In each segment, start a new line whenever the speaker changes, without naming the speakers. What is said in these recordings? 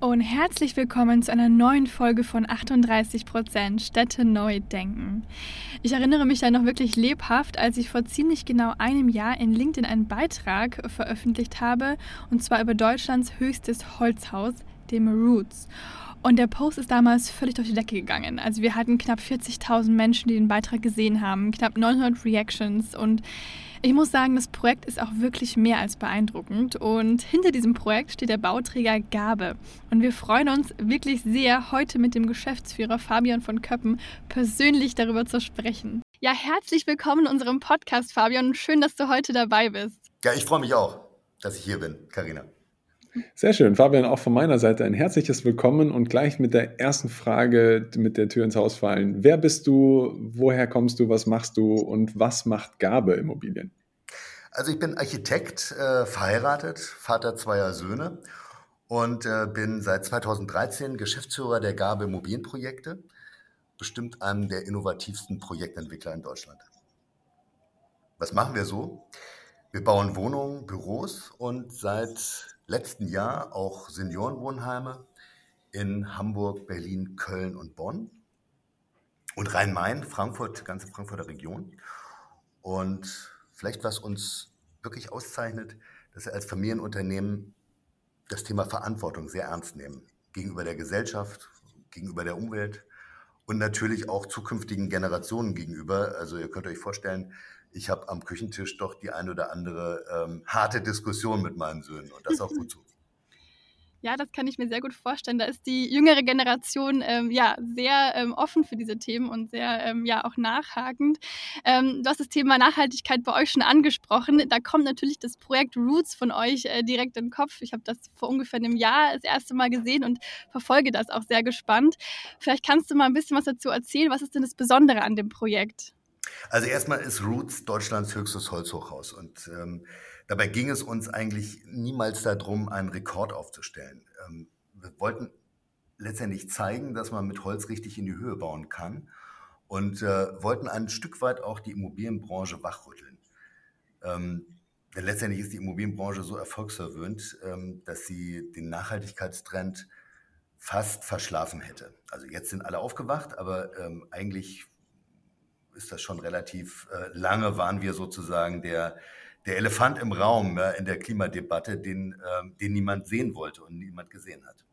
Und herzlich willkommen zu einer neuen Folge von 38% Städte neu denken. Ich erinnere mich da noch wirklich lebhaft, als ich vor ziemlich genau einem Jahr in LinkedIn einen Beitrag veröffentlicht habe, und zwar über Deutschlands höchstes Holzhaus, dem Roots. Und der Post ist damals völlig durch die Decke gegangen. Also wir hatten knapp 40.000 Menschen, die den Beitrag gesehen haben, knapp 900 Reactions und ich muss sagen, das Projekt ist auch wirklich mehr als beeindruckend und hinter diesem Projekt steht der Bauträger Gabe. Und wir freuen uns wirklich sehr, heute mit dem Geschäftsführer Fabian von Köppen persönlich darüber zu sprechen. Ja, herzlich willkommen in unserem Podcast, Fabian. Schön, dass du heute dabei bist.
Ja, ich freue mich auch, dass ich hier bin, Karina.
Sehr schön. Fabian, auch von meiner Seite ein herzliches Willkommen und gleich mit der ersten Frage mit der Tür ins Haus fallen. Wer bist du? Woher kommst du? Was machst du? Und was macht Gabe Immobilien?
Also ich bin Architekt, äh, verheiratet, Vater zweier Söhne und äh, bin seit 2013 Geschäftsführer der Gabe Immobilienprojekte, bestimmt einem der innovativsten Projektentwickler in Deutschland. Was machen wir so? Wir bauen Wohnungen, Büros und seit letzten Jahr auch Seniorenwohnheime in Hamburg, Berlin, Köln und Bonn und Rhein-Main, Frankfurt, ganze Frankfurter Region. Und vielleicht was uns wirklich auszeichnet, dass wir als Familienunternehmen das Thema Verantwortung sehr ernst nehmen. Gegenüber der Gesellschaft, gegenüber der Umwelt und natürlich auch zukünftigen Generationen gegenüber. Also ihr könnt euch vorstellen, ich habe am Küchentisch doch die ein oder andere ähm, harte Diskussion mit meinen Söhnen und das auch gut so.
Ja, das kann ich mir sehr gut vorstellen. Da ist die jüngere Generation ähm, ja sehr ähm, offen für diese Themen und sehr ähm, ja auch nachhakend. Ähm, du hast das Thema Nachhaltigkeit bei euch schon angesprochen. Da kommt natürlich das Projekt Roots von euch äh, direkt in den Kopf. Ich habe das vor ungefähr einem Jahr das erste Mal gesehen und verfolge das auch sehr gespannt. Vielleicht kannst du mal ein bisschen was dazu erzählen. Was ist denn das Besondere an dem Projekt?
Also erstmal ist Roots Deutschlands höchstes Holzhochhaus und ähm, dabei ging es uns eigentlich niemals darum, einen Rekord aufzustellen. Ähm, wir wollten letztendlich zeigen, dass man mit Holz richtig in die Höhe bauen kann und äh, wollten ein Stück weit auch die Immobilienbranche wachrütteln. Ähm, denn letztendlich ist die Immobilienbranche so erfolgsverwöhnt, ähm, dass sie den Nachhaltigkeitstrend fast verschlafen hätte. Also jetzt sind alle aufgewacht, aber eigentlich ist das schon relativ äh, lange, waren wir sozusagen der, der Elefant im Raum ja, in der Klimadebatte, den, ähm, den niemand sehen wollte und niemand gesehen hat.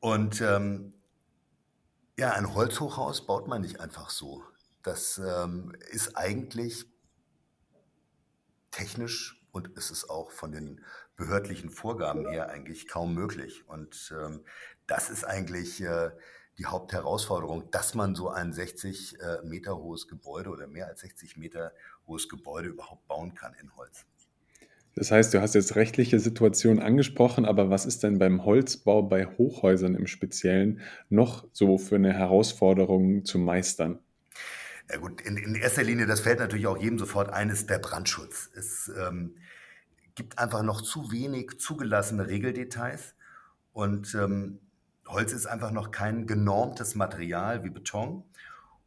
Und ähm, ja, ein Holzhochhaus baut man nicht einfach so. Das ähm, ist eigentlich technisch und ist es auch von den behördlichen Vorgaben her eigentlich kaum möglich. Und ähm, das ist eigentlich äh, die Hauptherausforderung, dass man so ein 60 äh, Meter hohes Gebäude oder mehr als 60 Meter hohes Gebäude überhaupt bauen kann in Holz.
Das heißt, du hast jetzt rechtliche Situationen angesprochen, aber was ist denn beim Holzbau bei Hochhäusern im Speziellen noch so für eine Herausforderung zu meistern?
Ja gut, in, in erster Linie, das fällt natürlich auch jedem sofort ein, ist der Brandschutz. Es ähm, gibt einfach noch zu wenig zugelassene Regeldetails und ähm, Holz ist einfach noch kein genormtes Material wie Beton.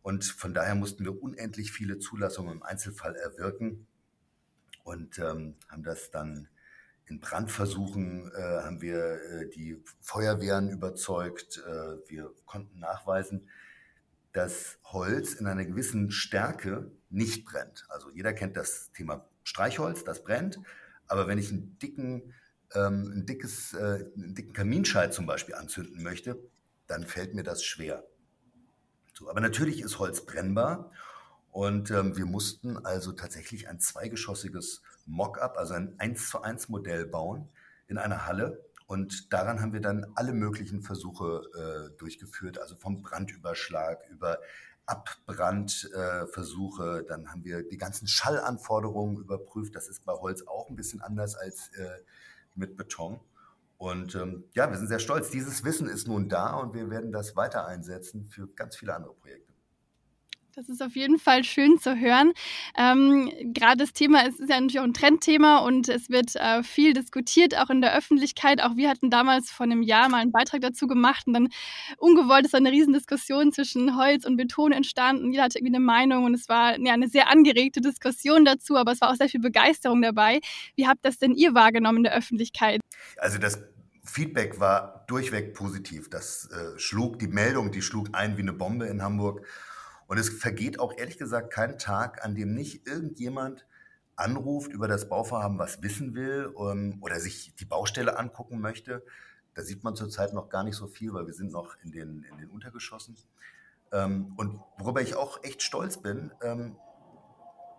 Und von daher mussten wir unendlich viele Zulassungen im Einzelfall erwirken und ähm, haben das dann in Brandversuchen, äh, haben wir äh, die Feuerwehren überzeugt. Äh, wir konnten nachweisen, dass Holz in einer gewissen Stärke nicht brennt. Also jeder kennt das Thema Streichholz, das brennt. Aber wenn ich einen dicken ähm, ein dickes, äh, einen dicken Kaminscheit zum Beispiel anzünden möchte, dann fällt mir das schwer. So, aber natürlich ist Holz brennbar und ähm, wir mussten also tatsächlich ein zweigeschossiges Mock-up, also ein 1 zu 1 Modell bauen in einer Halle. Und daran haben wir dann alle möglichen Versuche äh, durchgeführt, also vom Brandüberschlag über Abbrandversuche. Äh, dann haben wir die ganzen Schallanforderungen überprüft. Das ist bei Holz auch ein bisschen anders als äh, mit Beton. Und ähm, ja, wir sind sehr stolz. Dieses Wissen ist nun da und wir werden das weiter einsetzen für ganz viele andere Projekte.
Das ist auf jeden Fall schön zu hören. Ähm, Gerade das Thema ist, ist, ja natürlich auch ein Trendthema und es wird äh, viel diskutiert, auch in der Öffentlichkeit. Auch wir hatten damals vor einem Jahr mal einen Beitrag dazu gemacht und dann ungewollt ist eine Riesendiskussion zwischen Holz und Beton entstanden. Jeder hatte irgendwie eine Meinung und es war ja, eine sehr angeregte Diskussion dazu, aber es war auch sehr viel Begeisterung dabei. Wie habt das denn ihr wahrgenommen in der Öffentlichkeit?
Also das Feedback war durchweg positiv. Das äh, schlug, die Meldung, die schlug ein wie eine Bombe in Hamburg. Und es vergeht auch ehrlich gesagt kein Tag, an dem nicht irgendjemand anruft, über das Bauvorhaben was wissen will ähm, oder sich die Baustelle angucken möchte. Da sieht man zurzeit noch gar nicht so viel, weil wir sind noch in den, in den Untergeschossen. Ähm, und worüber ich auch echt stolz bin, ähm,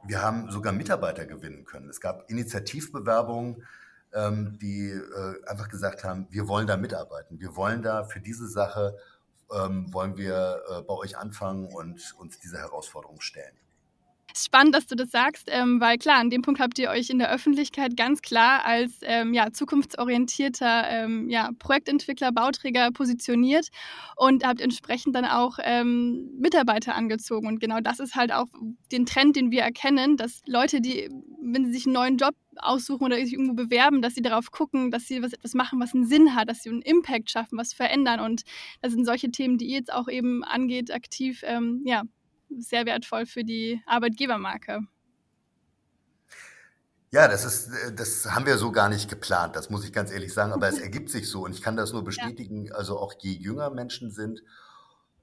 wir haben sogar Mitarbeiter gewinnen können. Es gab Initiativbewerbungen, ähm, die äh, einfach gesagt haben, wir wollen da mitarbeiten. Wir wollen da für diese Sache ähm, wollen wir äh, bei euch anfangen und uns diese Herausforderung stellen.
Spannend, dass du das sagst, ähm, weil klar, an dem Punkt habt ihr euch in der Öffentlichkeit ganz klar als ähm, ja, zukunftsorientierter ähm, ja, Projektentwickler, Bauträger positioniert und habt entsprechend dann auch ähm, Mitarbeiter angezogen. Und genau das ist halt auch den Trend, den wir erkennen, dass Leute, die, wenn sie sich einen neuen Job aussuchen oder sich irgendwo bewerben, dass sie darauf gucken, dass sie was, etwas machen, was einen Sinn hat, dass sie einen Impact schaffen, was verändern. Und das sind solche Themen, die ihr jetzt auch eben angeht, aktiv, ähm, ja, sehr wertvoll für die Arbeitgebermarke.
Ja, das ist, das haben wir so gar nicht geplant, das muss ich ganz ehrlich sagen, aber es ergibt sich so und ich kann das nur bestätigen. Ja. Also auch je jünger Menschen sind,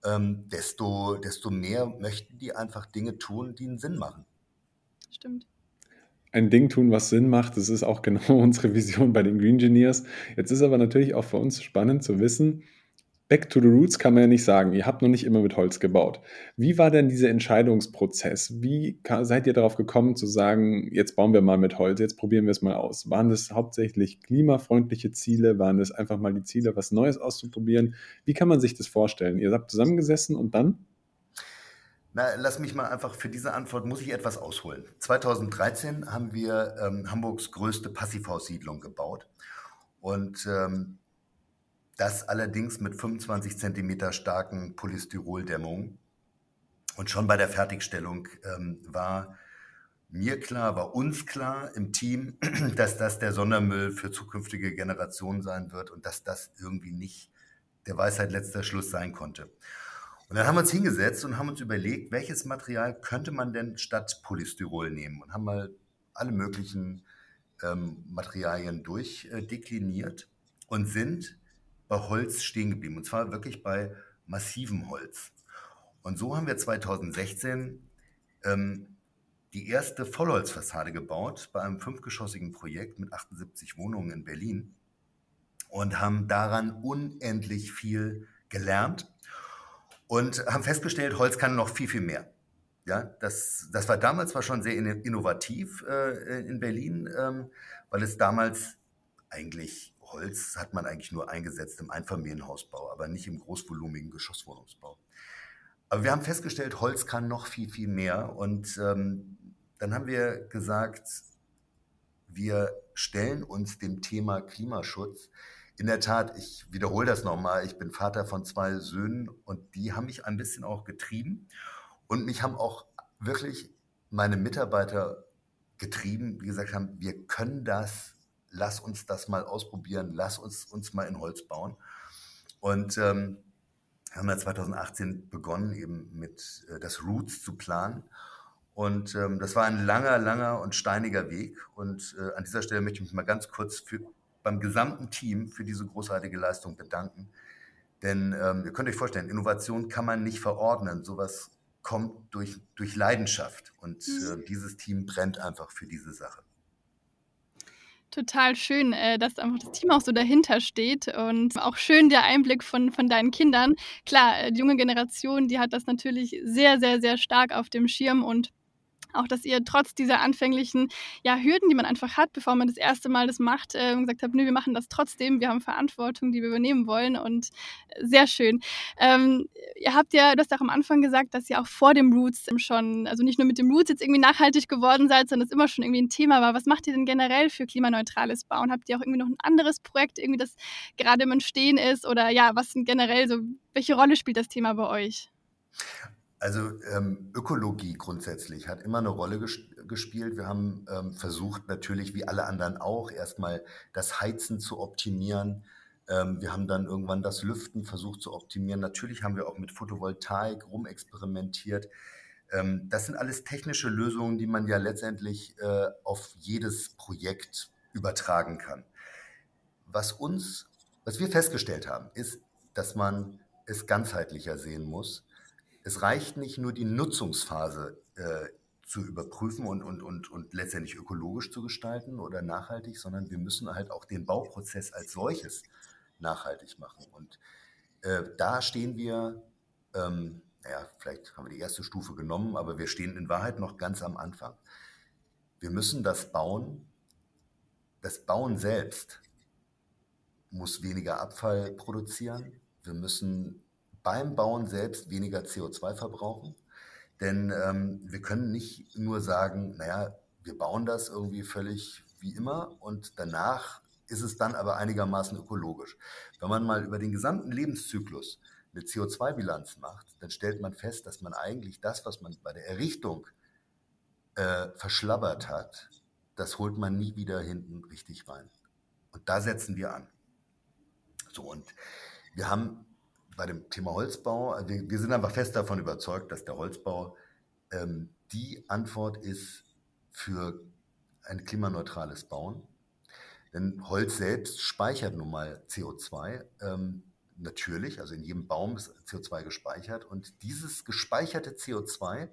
ähm, desto, desto mehr möchten die einfach Dinge tun, die einen Sinn machen.
Stimmt
ein Ding tun, was Sinn macht. Das ist auch genau unsere Vision bei den Green Engineers. Jetzt ist aber natürlich auch für uns spannend zu wissen, Back to the Roots kann man ja nicht sagen. Ihr habt noch nicht immer mit Holz gebaut. Wie war denn dieser Entscheidungsprozess? Wie seid ihr darauf gekommen zu sagen, jetzt bauen wir mal mit Holz, jetzt probieren wir es mal aus? Waren das hauptsächlich klimafreundliche Ziele? Waren das einfach mal die Ziele, was Neues auszuprobieren? Wie kann man sich das vorstellen? Ihr habt zusammengesessen und dann?
Na, lass mich mal einfach für diese Antwort muss ich etwas ausholen. 2013 haben wir ähm, Hamburgs größte Passivhaussiedlung gebaut und ähm, das allerdings mit 25 Zentimeter starken Polystyroldämmungen. Und schon bei der Fertigstellung ähm, war mir klar, war uns klar im Team, dass das der Sondermüll für zukünftige Generationen sein wird und dass das irgendwie nicht der Weisheit letzter Schluss sein konnte. Und dann haben wir uns hingesetzt und haben uns überlegt, welches Material könnte man denn statt Polystyrol nehmen und haben mal alle möglichen ähm, Materialien durchdekliniert äh, und sind bei Holz stehen geblieben und zwar wirklich bei massivem Holz. Und so haben wir 2016 ähm, die erste Vollholzfassade gebaut bei einem fünfgeschossigen Projekt mit 78 Wohnungen in Berlin und haben daran unendlich viel gelernt und haben festgestellt, Holz kann noch viel, viel mehr. Ja, das, das war damals zwar schon sehr innovativ äh, in Berlin, ähm, weil es damals eigentlich Holz hat man eigentlich nur eingesetzt im Einfamilienhausbau, aber nicht im großvolumigen Geschosswohnungsbau. Aber wir haben festgestellt, Holz kann noch viel, viel mehr. Und ähm, dann haben wir gesagt, wir stellen uns dem Thema Klimaschutz in der Tat, ich wiederhole das nochmal, ich bin Vater von zwei Söhnen und die haben mich ein bisschen auch getrieben und mich haben auch wirklich meine Mitarbeiter getrieben, die gesagt haben, wir können das, lass uns das mal ausprobieren, lass uns uns mal in Holz bauen. Und ähm, haben dann 2018 begonnen, eben mit äh, das Roots zu planen. Und ähm, das war ein langer, langer und steiniger Weg. Und äh, an dieser Stelle möchte ich mich mal ganz kurz für beim gesamten Team für diese großartige Leistung bedanken. Denn ähm, ihr könnt euch vorstellen, Innovation kann man nicht verordnen. Sowas kommt durch, durch Leidenschaft. Und mhm. äh, dieses Team brennt einfach für diese Sache.
Total schön, äh, dass einfach das Team auch so dahinter steht und auch schön der Einblick von, von deinen Kindern. Klar, äh, die junge Generation, die hat das natürlich sehr, sehr, sehr stark auf dem Schirm und auch, dass ihr trotz dieser anfänglichen ja, Hürden, die man einfach hat, bevor man das erste Mal das macht, äh, gesagt habt, nö, wir machen das trotzdem, wir haben Verantwortung, die wir übernehmen wollen und äh, sehr schön. Ähm, ihr habt ja, du hast auch am Anfang gesagt, dass ihr auch vor dem Roots schon, also nicht nur mit dem Roots jetzt irgendwie nachhaltig geworden seid, sondern es immer schon irgendwie ein Thema war. Was macht ihr denn generell für klimaneutrales Bauen? Habt ihr auch irgendwie noch ein anderes Projekt, irgendwie das gerade im Entstehen ist oder ja, was sind generell so, welche Rolle spielt das Thema bei euch?
Also ähm, Ökologie grundsätzlich hat immer eine Rolle ges gespielt. Wir haben ähm, versucht natürlich, wie alle anderen auch, erstmal das Heizen zu optimieren. Ähm, wir haben dann irgendwann das Lüften versucht zu optimieren. Natürlich haben wir auch mit Photovoltaik rumexperimentiert. Ähm, das sind alles technische Lösungen, die man ja letztendlich äh, auf jedes Projekt übertragen kann. Was uns, was wir festgestellt haben, ist, dass man es ganzheitlicher sehen muss es reicht nicht nur die Nutzungsphase äh, zu überprüfen und, und, und, und letztendlich ökologisch zu gestalten oder nachhaltig, sondern wir müssen halt auch den Bauprozess als solches nachhaltig machen. Und äh, da stehen wir, ähm, naja, vielleicht haben wir die erste Stufe genommen, aber wir stehen in Wahrheit noch ganz am Anfang. Wir müssen das Bauen, das Bauen selbst muss weniger Abfall produzieren. Wir müssen beim Bauen selbst weniger CO2 verbrauchen. Denn ähm, wir können nicht nur sagen, naja, wir bauen das irgendwie völlig wie immer und danach ist es dann aber einigermaßen ökologisch. Wenn man mal über den gesamten Lebenszyklus eine CO2-Bilanz macht, dann stellt man fest, dass man eigentlich das, was man bei der Errichtung äh, verschlabbert hat, das holt man nie wieder hinten richtig rein. Und da setzen wir an. So, und wir haben bei dem Thema Holzbau, also wir, wir, sind einfach fest davon überzeugt, dass der Holzbau ähm, die Antwort ist für ein klimaneutrales Bauen. Denn Holz selbst speichert nun mal CO2, ähm, natürlich, also in jedem Baum ist CO2 gespeichert. Und dieses gespeicherte CO2,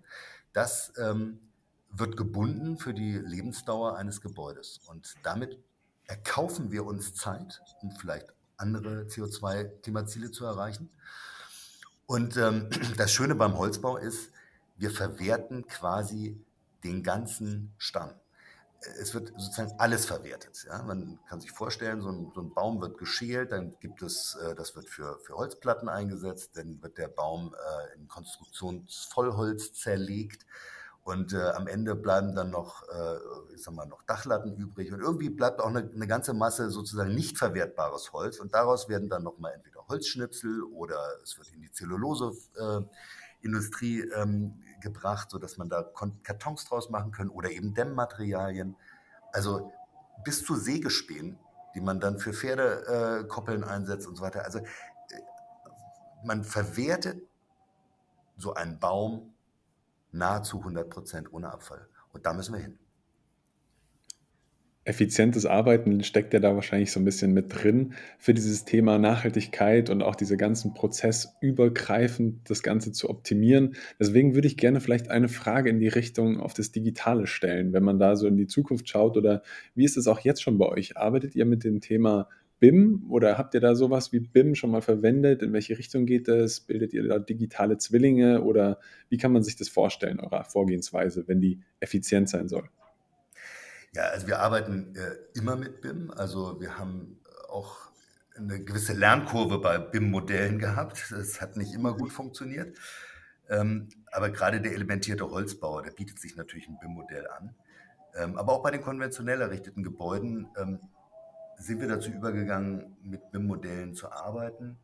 das ähm, wird gebunden für die Lebensdauer eines Gebäudes. Und damit erkaufen wir uns Zeit, um vielleicht andere CO2-Klimaziele zu erreichen. Und ähm, das Schöne beim Holzbau ist, wir verwerten quasi den ganzen Stamm. Es wird sozusagen alles verwertet. Ja? Man kann sich vorstellen, so ein, so ein, Baum wird geschält, dann gibt es, äh, das wird für, für Holzplatten eingesetzt, dann wird der Baum äh, in Konstruktionsvollholz zerlegt und äh, am Ende bleiben dann noch, äh, ich sag mal, noch Dachlatten übrig. Und irgendwie bleibt auch eine, eine, ganze Masse sozusagen nicht verwertbares Holz. Und daraus werden dann nochmal entweder Holzschnipsel oder es wird in die Zelluloseindustrie äh, ähm, gebracht, sodass man da Kartons draus machen kann oder eben Dämmmaterialien. Also bis zu Sägespänen, die man dann für Pferdekoppeln einsetzt und so weiter. Also äh, man verwertet so einen Baum nahezu 100 Prozent ohne Abfall. Und da müssen wir hin.
Effizientes Arbeiten steckt ja da wahrscheinlich so ein bisschen mit drin für dieses Thema Nachhaltigkeit und auch diese ganzen prozessübergreifend das Ganze zu optimieren. Deswegen würde ich gerne vielleicht eine Frage in die Richtung auf das Digitale stellen, wenn man da so in die Zukunft schaut oder wie ist es auch jetzt schon bei euch? Arbeitet ihr mit dem Thema BIM oder habt ihr da sowas wie BIM schon mal verwendet? In welche Richtung geht das? Bildet ihr da digitale Zwillinge oder wie kann man sich das vorstellen, eurer Vorgehensweise, wenn die effizient sein soll?
Ja, also wir arbeiten äh, immer mit BIM. Also wir haben auch eine gewisse Lernkurve bei BIM-Modellen gehabt. Das hat nicht immer gut funktioniert. Ähm, aber gerade der elementierte Holzbau, der bietet sich natürlich ein BIM-Modell an. Ähm, aber auch bei den konventionell errichteten Gebäuden ähm, sind wir dazu übergegangen, mit BIM-Modellen zu arbeiten.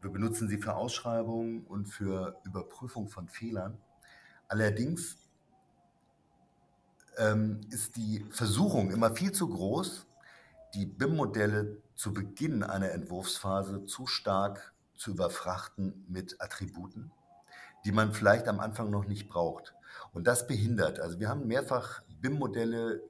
Wir benutzen sie für Ausschreibungen und für Überprüfung von Fehlern. Allerdings ähm, ist die Versuchung immer viel zu groß, die BIM-Modelle zu Beginn einer Entwurfsphase zu stark zu überfrachten mit Attributen, die man vielleicht am Anfang noch nicht braucht. Und das behindert. Also wir haben mehrfach BIM-Modelle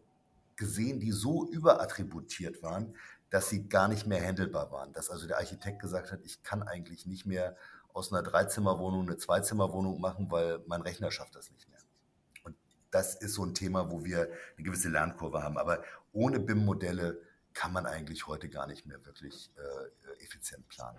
gesehen, die so überattributiert waren, dass sie gar nicht mehr handelbar waren. Dass also der Architekt gesagt hat, ich kann eigentlich nicht mehr aus einer Dreizimmerwohnung eine Zweizimmerwohnung machen, weil mein Rechner schafft das nicht mehr. Und das ist so ein Thema, wo wir eine gewisse Lernkurve haben. Aber ohne BIM-Modelle kann man eigentlich heute gar nicht mehr wirklich äh, effizient planen.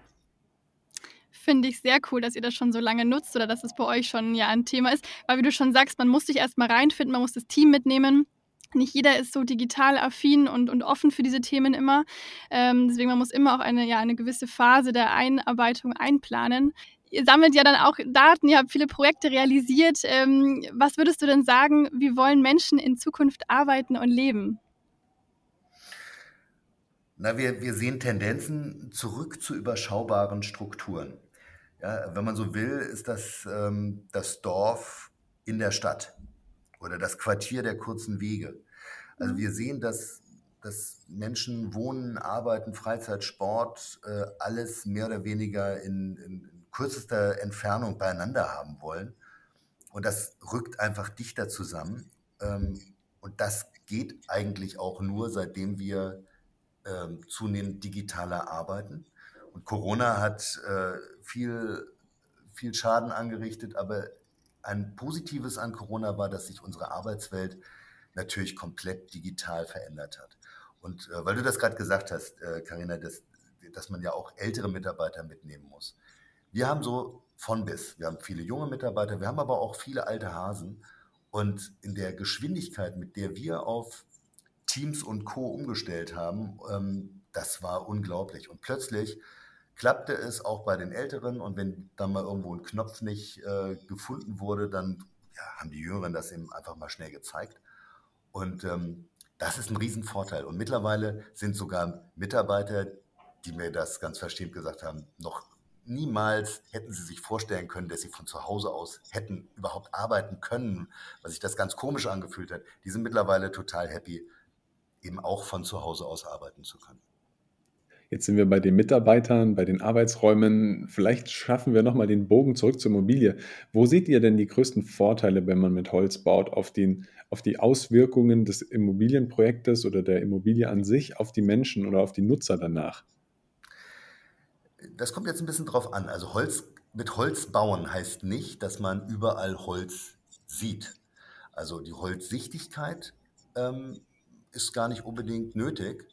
Finde ich sehr cool, dass ihr das schon so lange nutzt oder dass es bei euch schon ja ein Thema ist. Weil wie du schon sagst, man muss sich erstmal reinfinden, man muss das Team mitnehmen nicht jeder ist so digital affin und, und offen für diese Themen immer. Ähm, deswegen man muss immer auch eine, ja, eine gewisse Phase der Einarbeitung einplanen. Ihr sammelt ja dann auch Daten, ihr habt viele Projekte realisiert. Ähm, was würdest du denn sagen, wie wollen Menschen in Zukunft arbeiten und leben?
Na, wir, wir sehen Tendenzen zurück zu überschaubaren Strukturen. Ja, wenn man so will, ist das ähm, das Dorf in der Stadt oder das Quartier der kurzen Wege. Also mhm. wir sehen, dass, dass Menschen wohnen, arbeiten, Freizeit, Sport, äh, alles mehr oder weniger in, in, kürzester Entfernung beieinander haben wollen. Und das rückt einfach dichter zusammen. Ähm, und das geht eigentlich auch nur, seitdem wir ähm, zunehmend digitaler arbeiten. Und Corona hat äh, viel, viel Schaden angerichtet, aber ein Positives an Corona war, dass sich unsere Arbeitswelt natürlich komplett digital verändert hat. Und äh, weil du das gerade gesagt hast, Karina, äh, dass, dass man ja auch ältere Mitarbeiter mitnehmen muss. Wir haben so von bis. Wir haben viele junge Mitarbeiter, wir haben aber auch viele alte Hasen. Und in der Geschwindigkeit, mit der wir auf Teams und Co. umgestellt haben, ähm, das war unglaublich. Und plötzlich klappte es auch bei den Älteren. Und wenn dann mal irgendwo ein Knopf nicht äh, gefunden wurde, dann ja, haben die Jüngeren das eben einfach mal schnell gezeigt. Und ähm, das ist ein Riesenvorteil. Und mittlerweile sind sogar Mitarbeiter, die mir das ganz verstehend gesagt haben, noch niemals hätten sie sich vorstellen können, dass sie von zu Hause aus hätten überhaupt arbeiten können, was sich das ganz komisch angefühlt hat. Die sind mittlerweile total happy, eben auch von zu Hause aus arbeiten zu können.
Jetzt sind wir bei den Mitarbeitern, bei den Arbeitsräumen. Vielleicht schaffen wir nochmal den Bogen zurück zur Immobilie. Wo seht ihr denn die größten Vorteile, wenn man mit Holz baut, auf, den, auf die Auswirkungen des Immobilienprojektes oder der Immobilie an sich auf die Menschen oder auf die Nutzer danach?
Das kommt jetzt ein bisschen drauf an. Also Holz, mit Holz bauen heißt nicht, dass man überall Holz sieht. Also die Holzsichtigkeit ähm, ist gar nicht unbedingt nötig.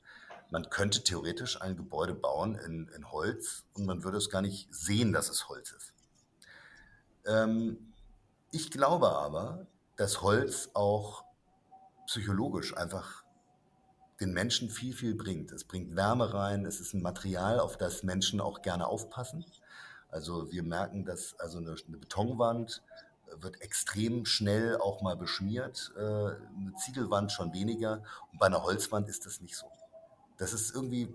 Man könnte theoretisch ein Gebäude bauen in, in Holz und man würde es gar nicht sehen, dass es Holz ist. Ähm, ich glaube aber, dass Holz auch psychologisch einfach den Menschen viel, viel bringt. Es bringt Wärme rein, es ist ein Material, auf das Menschen auch gerne aufpassen. Also wir merken, dass also eine, eine Betonwand wird extrem schnell auch mal beschmiert, äh, eine Ziegelwand schon weniger und bei einer Holzwand ist das nicht so. Das ist irgendwie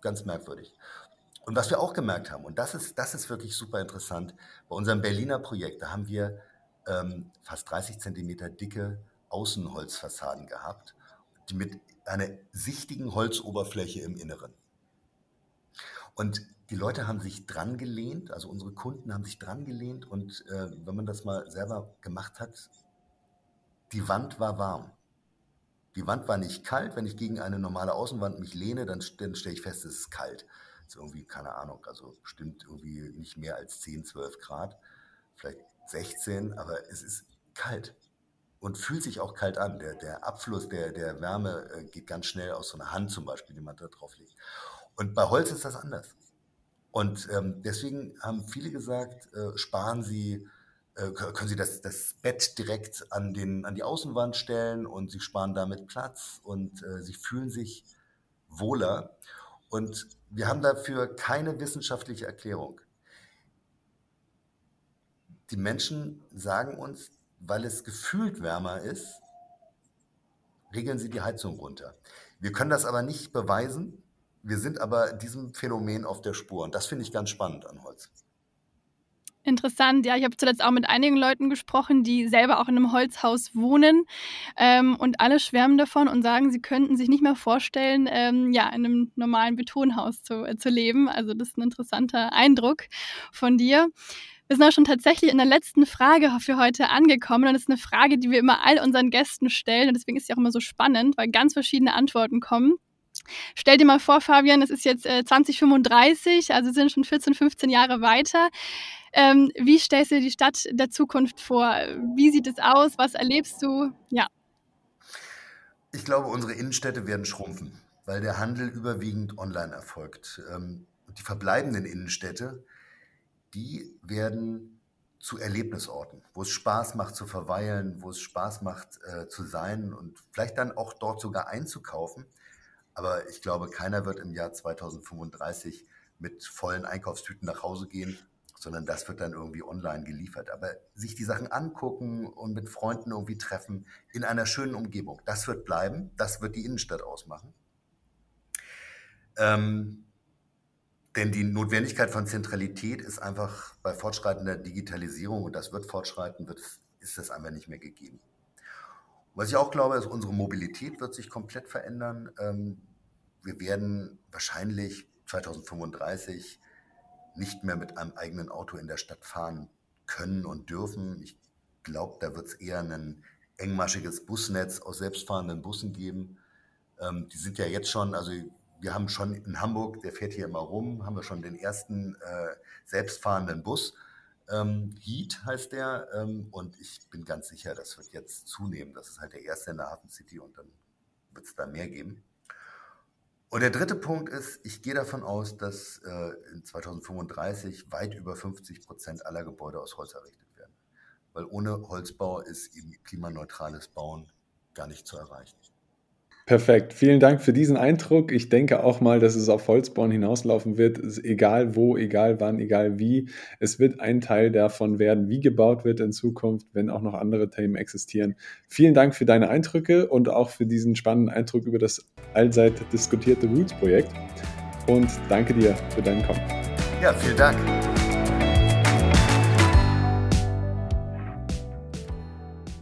ganz merkwürdig. Und was wir auch gemerkt haben, und das ist, das ist wirklich super interessant, bei unserem Berliner Projekt, da haben wir ähm, fast 30 Zentimeter dicke Außenholzfassaden gehabt, die mit einer sichtigen Holzoberfläche im Inneren. Und die Leute haben sich dran gelehnt, also unsere Kunden haben sich dran gelehnt und äh, wenn man das mal selber gemacht hat, die Wand war warm. Die Wand war nicht kalt. Wenn ich gegen eine normale Außenwand mich lehne, dann, dann stelle ich fest, es ist kalt. Das ist irgendwie, keine Ahnung, also bestimmt irgendwie nicht mehr als 10, 12 Grad, vielleicht 16, aber es ist kalt und fühlt sich auch kalt an. Der, der Abfluss der, der Wärme äh, geht ganz schnell aus so einer Hand zum Beispiel, die man da drauf legt. Und bei Holz ist das anders. Und ähm, deswegen haben viele gesagt, äh, sparen Sie, äh, können Sie das, das Bett direkt an, den, an die Außenwand stellen und Sie sparen damit Platz und äh, Sie fühlen sich wohler. Und wir haben dafür keine wissenschaftliche Erklärung. Die Menschen sagen uns, weil es gefühlt wärmer ist, regeln sie die Heizung runter. Wir können das aber nicht beweisen. Wir sind aber diesem Phänomen auf der Spur. Und das finde ich ganz spannend an Holz.
Interessant, ja, ich habe zuletzt auch mit einigen Leuten gesprochen, die selber auch in einem Holzhaus wohnen ähm, und alle schwärmen davon und sagen, sie könnten sich nicht mehr vorstellen, ähm, ja, in einem normalen Betonhaus zu, äh, zu leben. Also das ist ein interessanter Eindruck von dir. Wir sind auch schon tatsächlich in der letzten Frage für heute angekommen. Und das ist eine Frage, die wir immer all unseren Gästen stellen. Und deswegen ist sie auch immer so spannend, weil ganz verschiedene Antworten kommen. Stell dir mal vor, Fabian, es ist jetzt äh, 2035, also sind schon 14, 15 Jahre weiter. Ähm, wie stellst du dir die Stadt der Zukunft vor? Wie sieht es aus? Was erlebst du? Ja.
Ich glaube, unsere Innenstädte werden schrumpfen, weil der Handel überwiegend online erfolgt. Ähm, die verbleibenden Innenstädte, die werden zu Erlebnisorten, wo es Spaß macht zu verweilen, wo es Spaß macht äh, zu sein und vielleicht dann auch dort sogar einzukaufen. Aber ich glaube, keiner wird im Jahr 2035 mit vollen Einkaufstüten nach Hause gehen, sondern das wird dann irgendwie online geliefert. Aber sich die Sachen angucken und mit Freunden irgendwie treffen in einer schönen Umgebung, das wird bleiben, das wird die Innenstadt ausmachen. Ähm, denn die Notwendigkeit von Zentralität ist einfach bei fortschreitender Digitalisierung, und das wird fortschreiten, wird, ist das einfach nicht mehr gegeben. Was ich auch glaube, ist, unsere Mobilität wird sich komplett verändern. Ähm, wir werden wahrscheinlich 2035 nicht mehr mit einem eigenen Auto in der Stadt fahren können und dürfen. Ich glaube, da wird es eher ein engmaschiges Busnetz aus selbstfahrenden Bussen geben. Ähm, die sind ja jetzt schon, also wir haben schon in Hamburg, der fährt hier immer rum, haben wir schon den ersten äh, selbstfahrenden Bus. Ähm, Heat heißt der ähm, und ich bin ganz sicher, das wird jetzt zunehmen. Das ist halt der erste in der Hafen City und dann wird es da mehr geben. Und der dritte Punkt ist, ich gehe davon aus, dass äh, in 2035 weit über 50 Prozent aller Gebäude aus Holz errichtet werden. Weil ohne Holzbau ist eben klimaneutrales Bauen gar nicht zu erreichen.
Perfekt. Vielen Dank für diesen Eindruck. Ich denke auch mal, dass es auf Holzbauen hinauslaufen wird. Egal wo, egal wann, egal wie. Es wird ein Teil davon werden, wie gebaut wird in Zukunft, wenn auch noch andere Themen existieren. Vielen Dank für deine Eindrücke und auch für diesen spannenden Eindruck über das allseit diskutierte Roots-Projekt. Und danke dir für deinen Kommen.
Ja, vielen Dank.